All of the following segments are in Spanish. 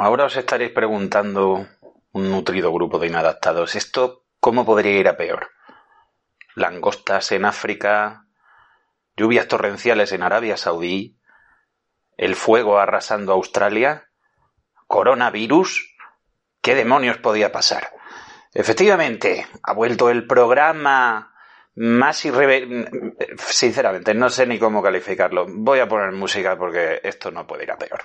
ahora os estaréis preguntando un nutrido grupo de inadaptados, ¿esto cómo podría ir a peor? Langostas en África, lluvias torrenciales en Arabia Saudí, el fuego arrasando Australia, coronavirus, ¿qué demonios podía pasar? Efectivamente, ha vuelto el programa más irreverente. Sinceramente, no sé ni cómo calificarlo. Voy a poner música porque esto no puede ir a peor.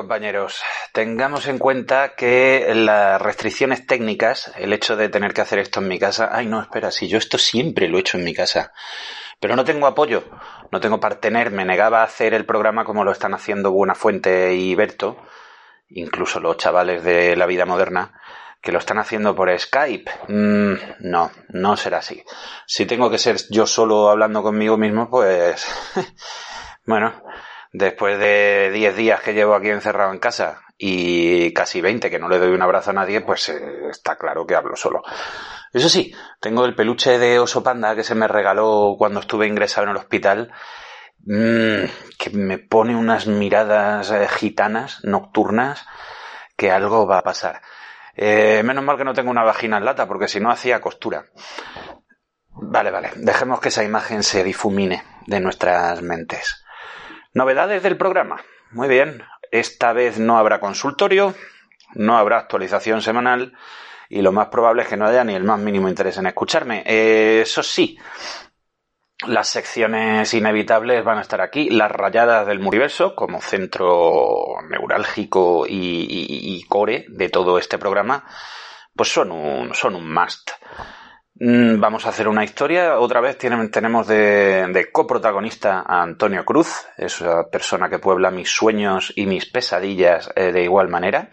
Compañeros. Tengamos en cuenta que las restricciones técnicas, el hecho de tener que hacer esto en mi casa. Ay, no, espera, si yo esto siempre lo he hecho en mi casa. Pero no tengo apoyo, no tengo partener. Me negaba a hacer el programa como lo están haciendo Buenafuente y Berto, incluso los chavales de la vida moderna, que lo están haciendo por Skype. Mm, no, no será así. Si tengo que ser yo solo hablando conmigo mismo, pues. bueno después de 10 días que llevo aquí encerrado en casa y casi 20 que no le doy un abrazo a nadie, pues eh, está claro que hablo solo. Eso sí, tengo el peluche de oso panda que se me regaló cuando estuve ingresado en el hospital, mmm, que me pone unas miradas eh, gitanas, nocturnas, que algo va a pasar. Eh, menos mal que no tengo una vagina en lata, porque si no hacía costura. Vale, vale, dejemos que esa imagen se difumine de nuestras mentes. Novedades del programa. Muy bien. Esta vez no habrá consultorio, no habrá actualización semanal y lo más probable es que no haya ni el más mínimo interés en escucharme. Eh, eso sí, las secciones inevitables van a estar aquí. Las rayadas del multiverso como centro neurálgico y, core de todo este programa, pues son un, son un must. Mm, vamos a hacer una historia. Otra vez tenemos de, coprotagonista a Antonio Cruz, esa persona que puebla mis sueños y mis pesadillas eh, de igual manera.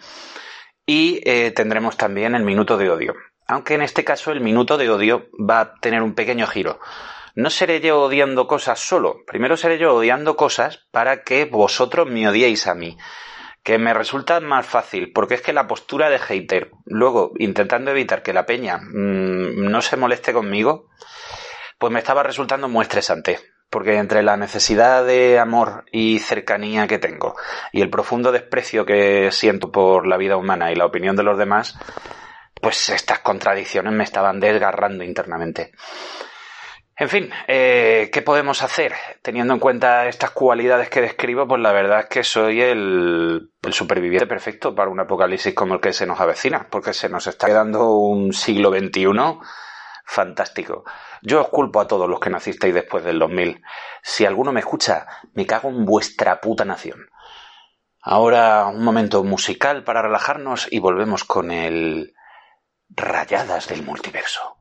Y eh, tendremos también el minuto de odio. Aunque en este caso el minuto de odio va a tener un pequeño giro. No seré yo odiando cosas solo. Primero seré yo odiando cosas para que vosotros me odiéis a mí que me resulta más fácil, porque es que la postura de hater, luego intentando evitar que la peña mmm, no se moleste conmigo, pues me estaba resultando muy estresante. Porque entre la necesidad de amor y cercanía que tengo y el profundo desprecio que siento por la vida humana y la opinión de los demás, pues estas contradicciones me estaban desgarrando internamente. En fin, eh, ¿qué podemos hacer? Teniendo en cuenta estas cualidades que describo, pues la verdad es que soy el, el, superviviente perfecto para un apocalipsis como el que se nos avecina, porque se nos está quedando un siglo XXI fantástico. Yo os culpo a todos los que nacisteis después del 2000. Si alguno me escucha, me cago en vuestra puta nación. Ahora un momento musical para relajarnos y volvemos con el Rayadas del Multiverso.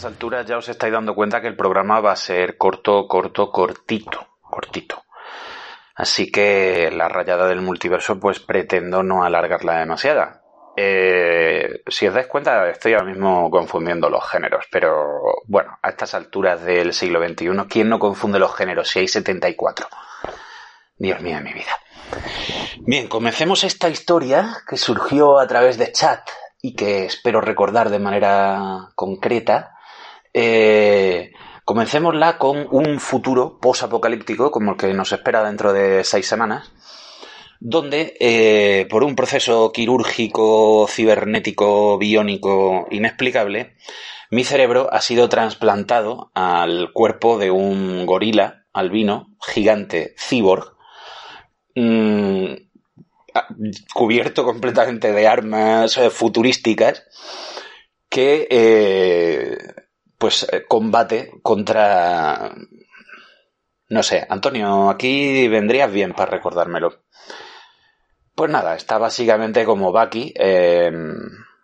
Estas alturas ya os estáis dando cuenta que el programa va a ser corto, corto, cortito, cortito. Así que la rayada del multiverso pues pretendo no alargarla demasiada. Eh, si os dais cuenta, estoy ahora mismo confundiendo los géneros, pero bueno, a estas alturas del siglo XXI, ¿quién no confunde los géneros si hay 74? Dios mío mi vida. Bien, comencemos esta historia que surgió a través de chat y que espero recordar de manera concreta. Eh, comencémosla con un futuro posapocalíptico como el que nos espera dentro de seis semanas donde eh, por un proceso quirúrgico, cibernético, biónico inexplicable, mi cerebro ha sido trasplantado al cuerpo de un gorila albino gigante cyborg, mm, cubierto completamente de armas eh, futurísticas, que eh, pues combate contra no sé, Antonio, aquí vendrías bien para recordármelo. Pues nada, está básicamente como Bucky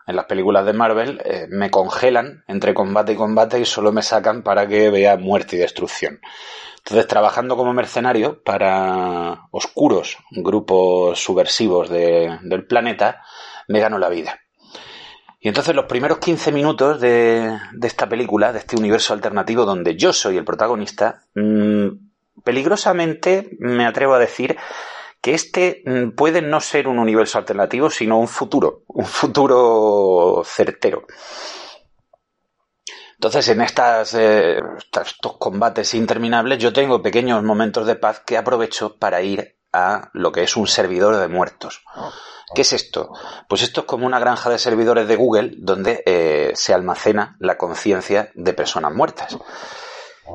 en las películas de Marvel, eh, me congelan entre combate y combate y solo me sacan para que vea muerte y destrucción. Entonces, trabajando como mercenario para oscuros grupos subversivos del planeta, me gano la vida. Y entonces los primeros 15 minutos de, esta película, de este universo alternativo donde yo soy el protagonista, mm, peligrosamente me atrevo a decir que este mm, puede no ser un universo alternativo, sino un futuro, un futuro certero. Entonces, en estas, eh, estos combates interminables, yo tengo pequeños momentos de paz que aprovecho para ir a lo que es un servidor de muertos. ¿Qué es esto? Pues esto es como una granja de servidores de Google donde eh, se almacena la conciencia de personas muertas.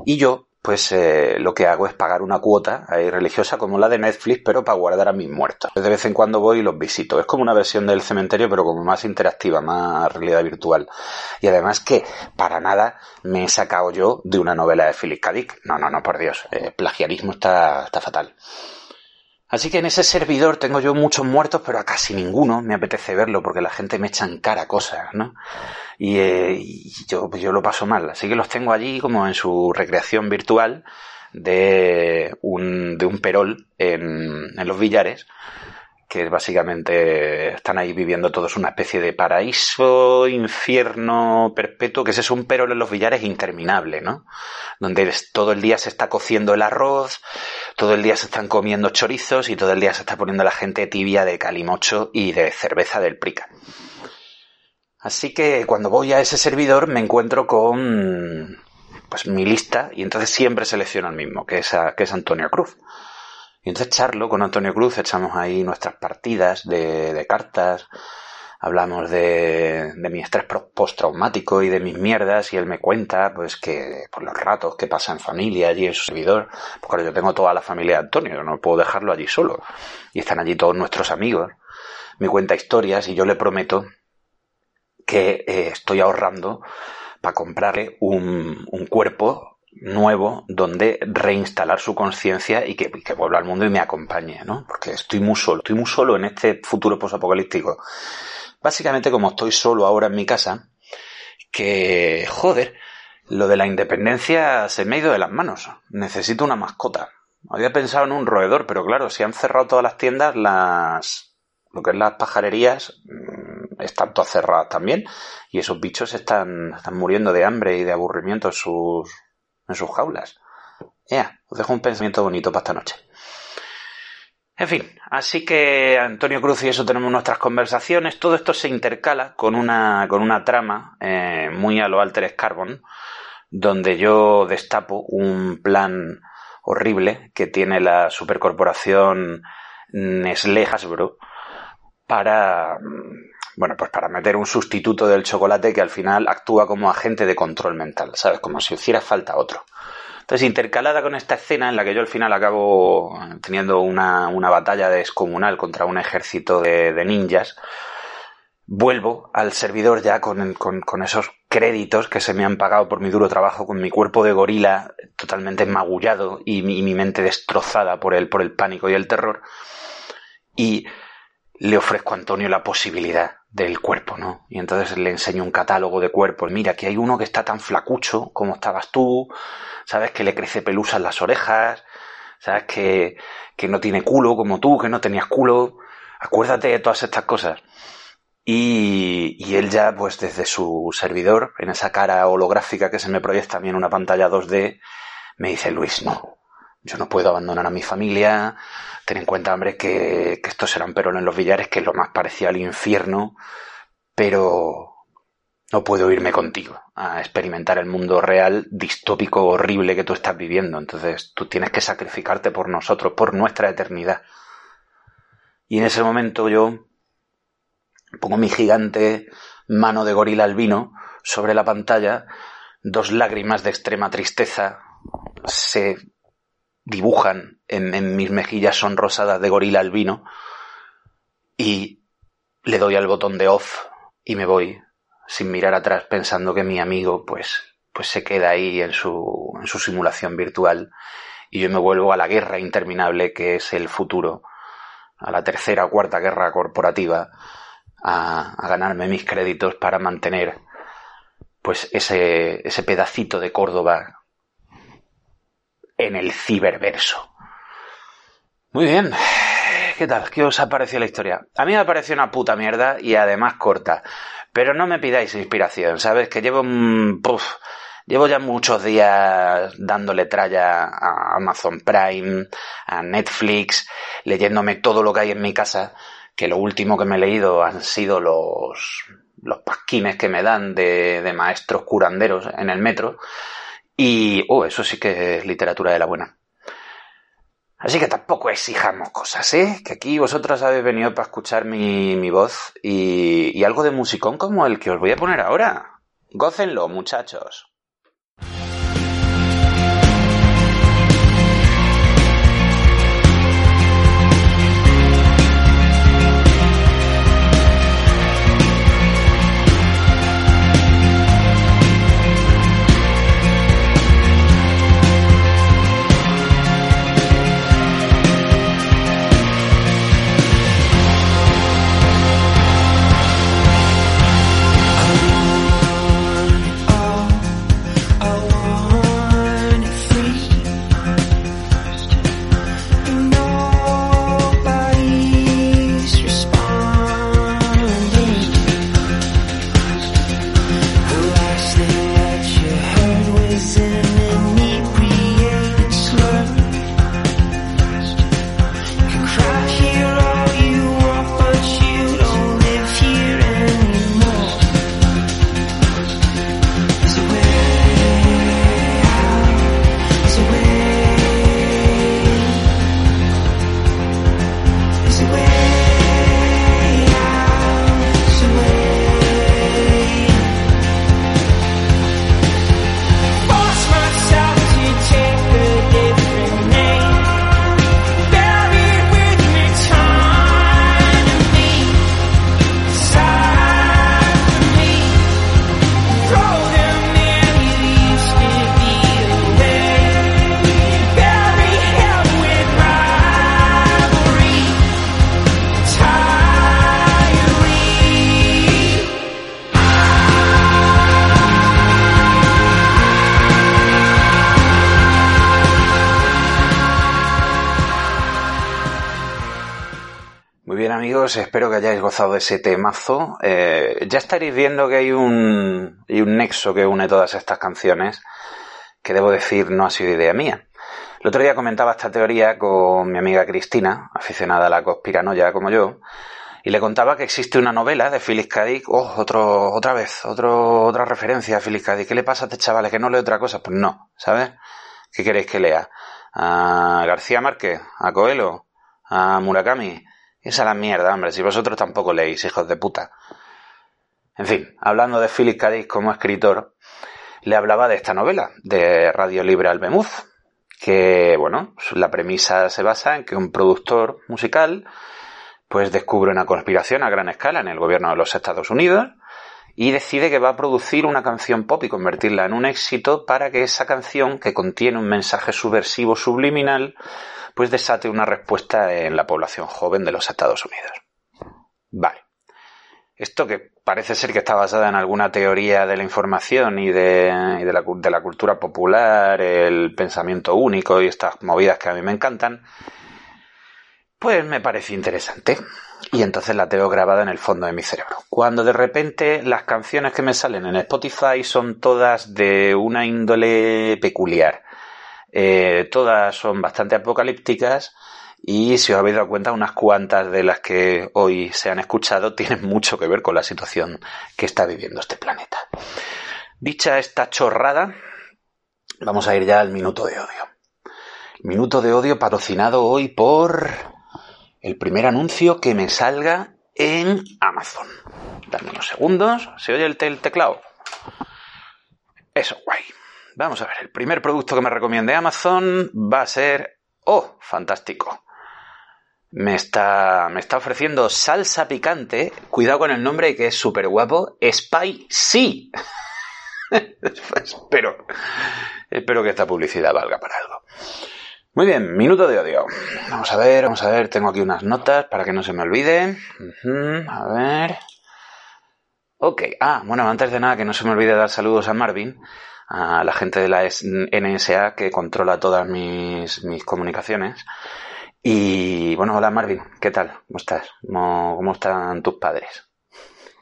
Y yo pues eh, lo que hago es pagar una cuota ahí religiosa como la de Netflix, pero para guardar a mis muertos. De vez en cuando voy y los visito. Es como una versión del cementerio, pero como más interactiva, más realidad virtual. Y además que para nada me he sacado yo de una novela de Philip K. Dick. No, no, no, por Dios. Eh, plagiarismo está, está fatal. Así que en ese servidor tengo yo muchos muertos, pero a casi ninguno me apetece verlo porque la gente me echa en cara cosas, ¿no? Y, eh, yo, pues yo lo paso mal. Así que los tengo allí como en su recreación virtual de un, de un perol en, en los billares que básicamente están ahí viviendo todos una especie de paraíso, infierno perpetuo, que ese es un perol en los billares interminable, ¿no? Donde todo el día se está cociendo el arroz, todo el día se están comiendo chorizos y todo el día se está poniendo la gente tibia de calimocho y de cerveza del prica. Así que cuando voy a ese servidor me encuentro con pues mi lista y entonces siempre selecciono el mismo, que es, que es Antonio Cruz. Y entonces charlo con Antonio Cruz, echamos ahí nuestras partidas de, de cartas, hablamos de, de, mi estrés postraumático y de mis mierdas y él me cuenta pues que por los ratos que pasa en familia allí en su servidor, pues claro, yo tengo toda la familia de Antonio, no puedo dejarlo allí solo. Y están allí todos nuestros amigos. Me cuenta historias y yo le prometo que eh, estoy ahorrando para comprarle un, un cuerpo nuevo donde reinstalar su conciencia y que, vuelva al mundo y me acompañe, ¿no? Porque estoy muy solo, estoy muy solo en este futuro posapocalíptico. Básicamente como estoy solo ahora en mi casa, que, joder, lo de la independencia se me ha ido de las manos. Necesito una mascota. Había pensado en un roedor, pero claro, si han cerrado todas las tiendas, las, lo que es las pajarerías, mm, están todas cerradas también. Y esos bichos están, están muriendo de hambre y de aburrimiento en sus, en sus jaulas. Ya, os dejo un pensamiento bonito para esta noche. En fin, así que Antonio Cruz y eso tenemos nuestras conversaciones. Todo esto se intercala con una, con una trama eh, muy a lo Alter Carbon, donde yo destapo un plan horrible que tiene la supercorporación Nestlé Hasbro para bueno, pues para meter un sustituto del chocolate que al final actúa como agente de control mental, ¿sabes? Como si hiciera falta otro. Entonces, intercalada con esta escena en la que yo al final acabo teniendo una, una batalla descomunal contra un ejército de, ninjas, vuelvo al servidor ya con, con, esos créditos que se me han pagado por mi duro trabajo, con mi cuerpo de gorila totalmente magullado y mi, y mi mente destrozada por el, por el pánico y el terror. Y le ofrezco a Antonio la posibilidad del cuerpo, ¿no? Y entonces le enseño un catálogo de cuerpos. Mira, aquí hay uno que está tan flacucho como estabas tú, sabes que le crece pelusa en las orejas, sabes que, que no tiene culo como tú, que no tenías culo. Acuérdate de todas estas cosas. Y, y, él ya, pues desde su servidor, en esa cara holográfica que se me proyecta a mí en una pantalla 2D, me dice, Luis, no, yo no puedo abandonar a mi familia, ten en cuenta, hombre, que, que esto será un perón en los billares, que es lo más parecido al infierno, pero no puedo irme contigo a experimentar el mundo real, distópico, horrible que tú estás viviendo. Entonces tú tienes que sacrificarte por nosotros, por nuestra eternidad. Y en ese momento yo pongo mi gigante mano de gorila albino sobre la pantalla, dos lágrimas de extrema tristeza se dibujan en, mis mejillas sonrosadas de gorila albino y le doy al botón de off y me voy sin mirar atrás pensando que mi amigo pues pues se queda ahí en su, en su simulación virtual y yo me vuelvo a la guerra interminable que es el futuro, a la tercera o cuarta guerra corporativa, a, a ganarme mis créditos para mantener pues ese, ese pedacito de Córdoba en el ciberverso. Muy bien. ¿Qué tal? ¿Qué os ha parecido la historia? A mí me ha parecido una puta mierda y además corta. Pero no me pidáis inspiración, ¿sabes? Que llevo... Puff, llevo ya muchos días dándole tralla a Amazon Prime, a Netflix, leyéndome todo lo que hay en mi casa, que lo último que me he leído han sido los, los pasquines que me dan de, de maestros curanderos en el metro. Y, oh, eso sí que es literatura de la buena. Así que tampoco exijamos cosas, ¿eh? Que aquí vosotros habéis venido para escuchar mi, mi voz y, y algo de musicón como el que os voy a poner ahora. Gócenlo, muchachos. Espero que hayáis gozado de ese temazo. Eh, ya estaréis viendo que hay un, hay un nexo que une todas estas canciones, que debo decir no ha sido idea mía. El otro día comentaba esta teoría con mi amiga Cristina, aficionada a la conspiranoia como yo, y le contaba que existe una novela de Phyllis K. Oh, otro, otra vez, otro, otra referencia a Phyllis K. ¿Qué le pasa a este chaval? ¿Que no lee otra cosa? Pues no, ¿sabes? ¿Qué queréis que lea? ¿A García Márquez? ¿A Coelho? ¿A Murakami? Esa es la mierda, hombre, si vosotros tampoco leéis, hijos de puta. En fin, hablando de Philip K. Dick como escritor, le hablaba de esta novela, de Radio Libre Albemuz, que, bueno, la premisa se basa en que un productor musical, pues descubre una conspiración a gran escala en el gobierno de los Estados Unidos y decide que va a producir una canción pop y convertirla en un éxito para que esa canción, que contiene un mensaje subversivo subliminal, pues desate una respuesta en la población joven de los Estados Unidos. Vale. esto que parece ser que está basada en alguna teoría de la información y de, y la, de la cultura popular, el pensamiento único y estas movidas que a mí me encantan, pues me parece interesante. Y entonces la tengo grabada en el fondo de mi cerebro. Cuando de repente las canciones que me salen en Spotify son todas de una índole peculiar. Eh, todas son bastante apocalípticas y si os habéis dado cuenta, unas cuantas de las que hoy se han escuchado tienen mucho que ver con la situación que está viviendo este planeta. Dicha esta chorrada, vamos a ir ya al minuto de odio. Minuto de odio patrocinado hoy por el primer anuncio que me salga en Amazon. Dame unos segundos. ¿Se oye el, teclado? Eso. Vamos a ver, el primer producto que me recomiende Amazon va a ser... ¡Oh! Fantástico. Me está, me está ofreciendo salsa picante. Cuidado con el nombre que es súper guapo. Spicy. espero, espero que esta publicidad valga para algo. Muy bien, minuto de odio. Vamos a ver, vamos a ver, tengo aquí unas notas para que no se me olvide. a ver. Ok, ah, bueno, antes de nada que no se me olvide dar saludos a Marvin, a la gente de la NSA que controla todas mis, mis comunicaciones. Y bueno, hola Marvin, ¿qué tal? ¿Cómo estás? ¿Cómo, cómo están tus padres?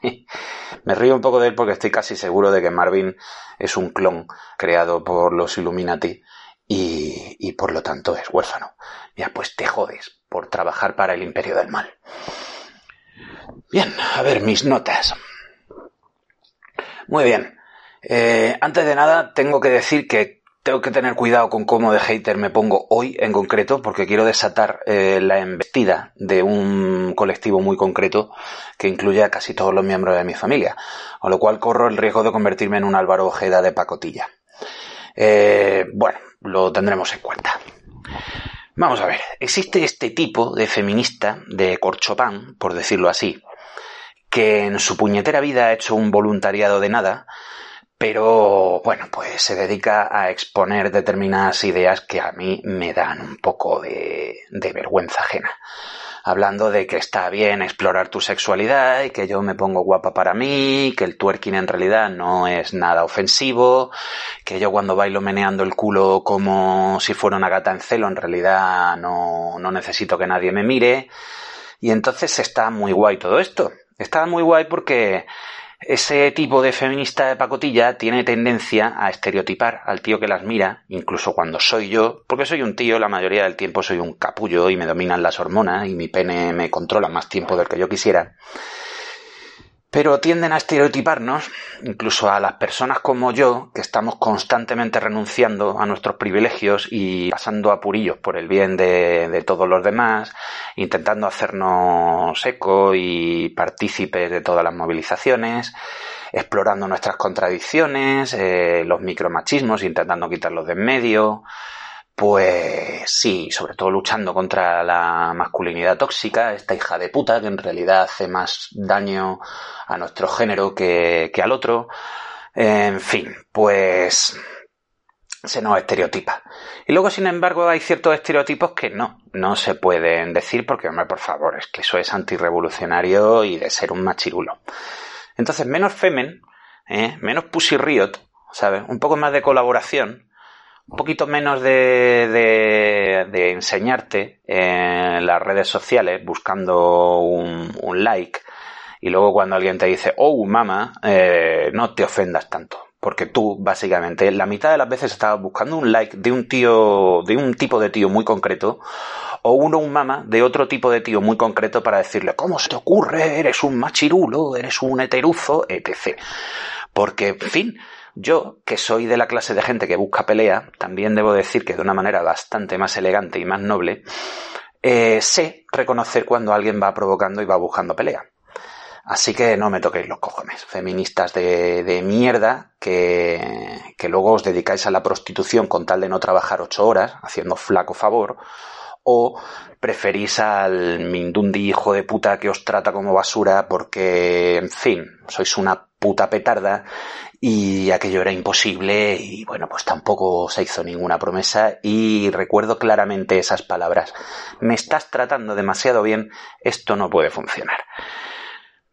Me río un poco de él porque estoy casi seguro de que Marvin es un clon creado por los Illuminati y, por lo tanto es huérfano. Ya pues te jodes por trabajar para el imperio del mal. Bien, a ver mis notas. Muy bien. Eh, antes de nada, tengo que decir que tengo que tener cuidado con cómo de hater me pongo hoy en concreto, porque quiero desatar eh, la embestida de un colectivo muy concreto que incluye a casi todos los miembros de mi familia, con lo cual corro el riesgo de convertirme en un Álvaro Ojeda de pacotilla. Eh, bueno, lo tendremos en cuenta. Vamos a ver, existe este tipo de feminista de corchopán, por decirlo así, que en su puñetera vida ha hecho un voluntariado de nada, pero bueno, pues se dedica a exponer determinadas ideas que a mí me dan un poco de, de vergüenza ajena hablando de que está bien explorar tu sexualidad y que yo me pongo guapa para mí, que el twerking en realidad no es nada ofensivo, que yo cuando bailo meneando el culo como si fuera una gata en celo en realidad no, no necesito que nadie me mire. Y entonces está muy guay todo esto. Está muy guay porque ese tipo de feminista de pacotilla tiene tendencia a estereotipar al tío que las mira, incluso cuando soy yo, porque soy un tío, la mayoría del tiempo soy un capullo y me dominan las hormonas y mi pene me controla más tiempo del que yo quisiera pero tienden a estereotiparnos, incluso a las personas como yo, que estamos constantemente renunciando a nuestros privilegios y pasando a purillos por el bien de, todos los demás, intentando hacernos eco y partícipes de todas las movilizaciones, explorando nuestras contradicciones, eh, los micromachismos, intentando quitarlos de en medio, pues sí, sobre todo luchando contra la masculinidad tóxica, esta hija de puta que en realidad hace más daño a nuestro género que, al otro. En fin, pues se nos estereotipa. Y luego, sin embargo, hay ciertos estereotipos que no, no se pueden decir porque, hombre, por favor, es que eso es antirrevolucionario y de ser un machirulo. Entonces, menos femen, ¿eh? menos pussy riot, ¿sabes? Un poco más de colaboración un poquito menos de, de, enseñarte en las redes sociales buscando un, like y luego cuando alguien te dice, oh, mamá, eh, no te ofendas tanto. Porque tú, básicamente, la mitad de las veces estabas buscando un like de un tío, de un tipo de tío muy concreto, o uno, un mama, de otro tipo de tío muy concreto para decirle, ¿cómo se te ocurre? Eres un machirulo, eres un heteruzo, etc. Porque, en fin, yo, que soy de la clase de gente que busca pelea, también debo decir que de una manera bastante más elegante y más noble, eh, sé reconocer cuando alguien va provocando y va buscando pelea. Así que no me toquéis los cojones, feministas de, de mierda que, que luego os dedicáis a la prostitución con tal de no trabajar ocho horas, haciendo flaco favor, o preferís al Mindundi hijo de puta que os trata como basura porque, en fin, sois una puta petarda y aquello era imposible y bueno, pues tampoco se hizo ninguna promesa y recuerdo claramente esas palabras. Me estás tratando demasiado bien, esto no puede funcionar.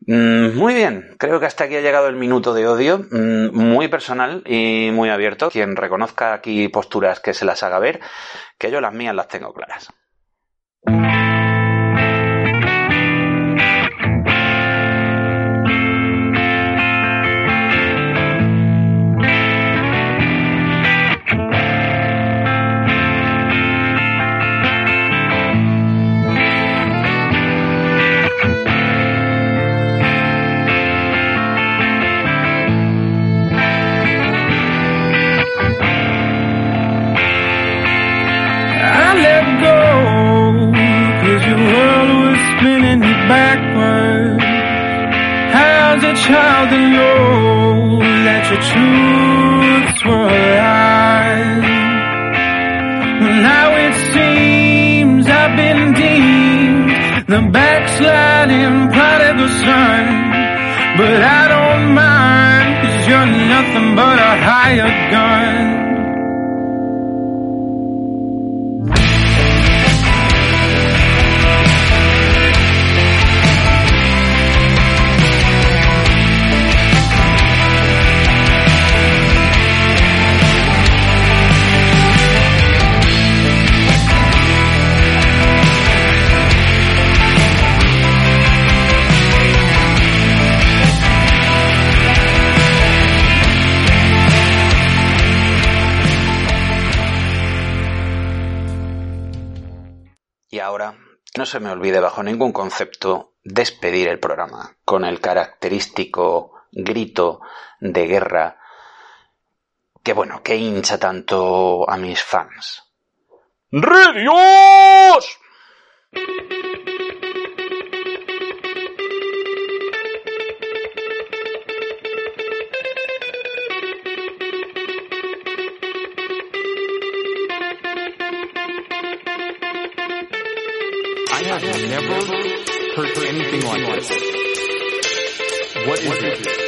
Mm, muy bien, creo que hasta aquí ha llegado el minuto de odio, mm, muy personal y muy abierto. Quien reconozca aquí posturas que se las haga ver, que yo las mías las tengo claras. a gun. Se me olvide bajo ningún concepto despedir el programa con el característico grito de guerra que bueno, que hincha tanto a mis fans. ¡Redios! Heard anything like this. What is it?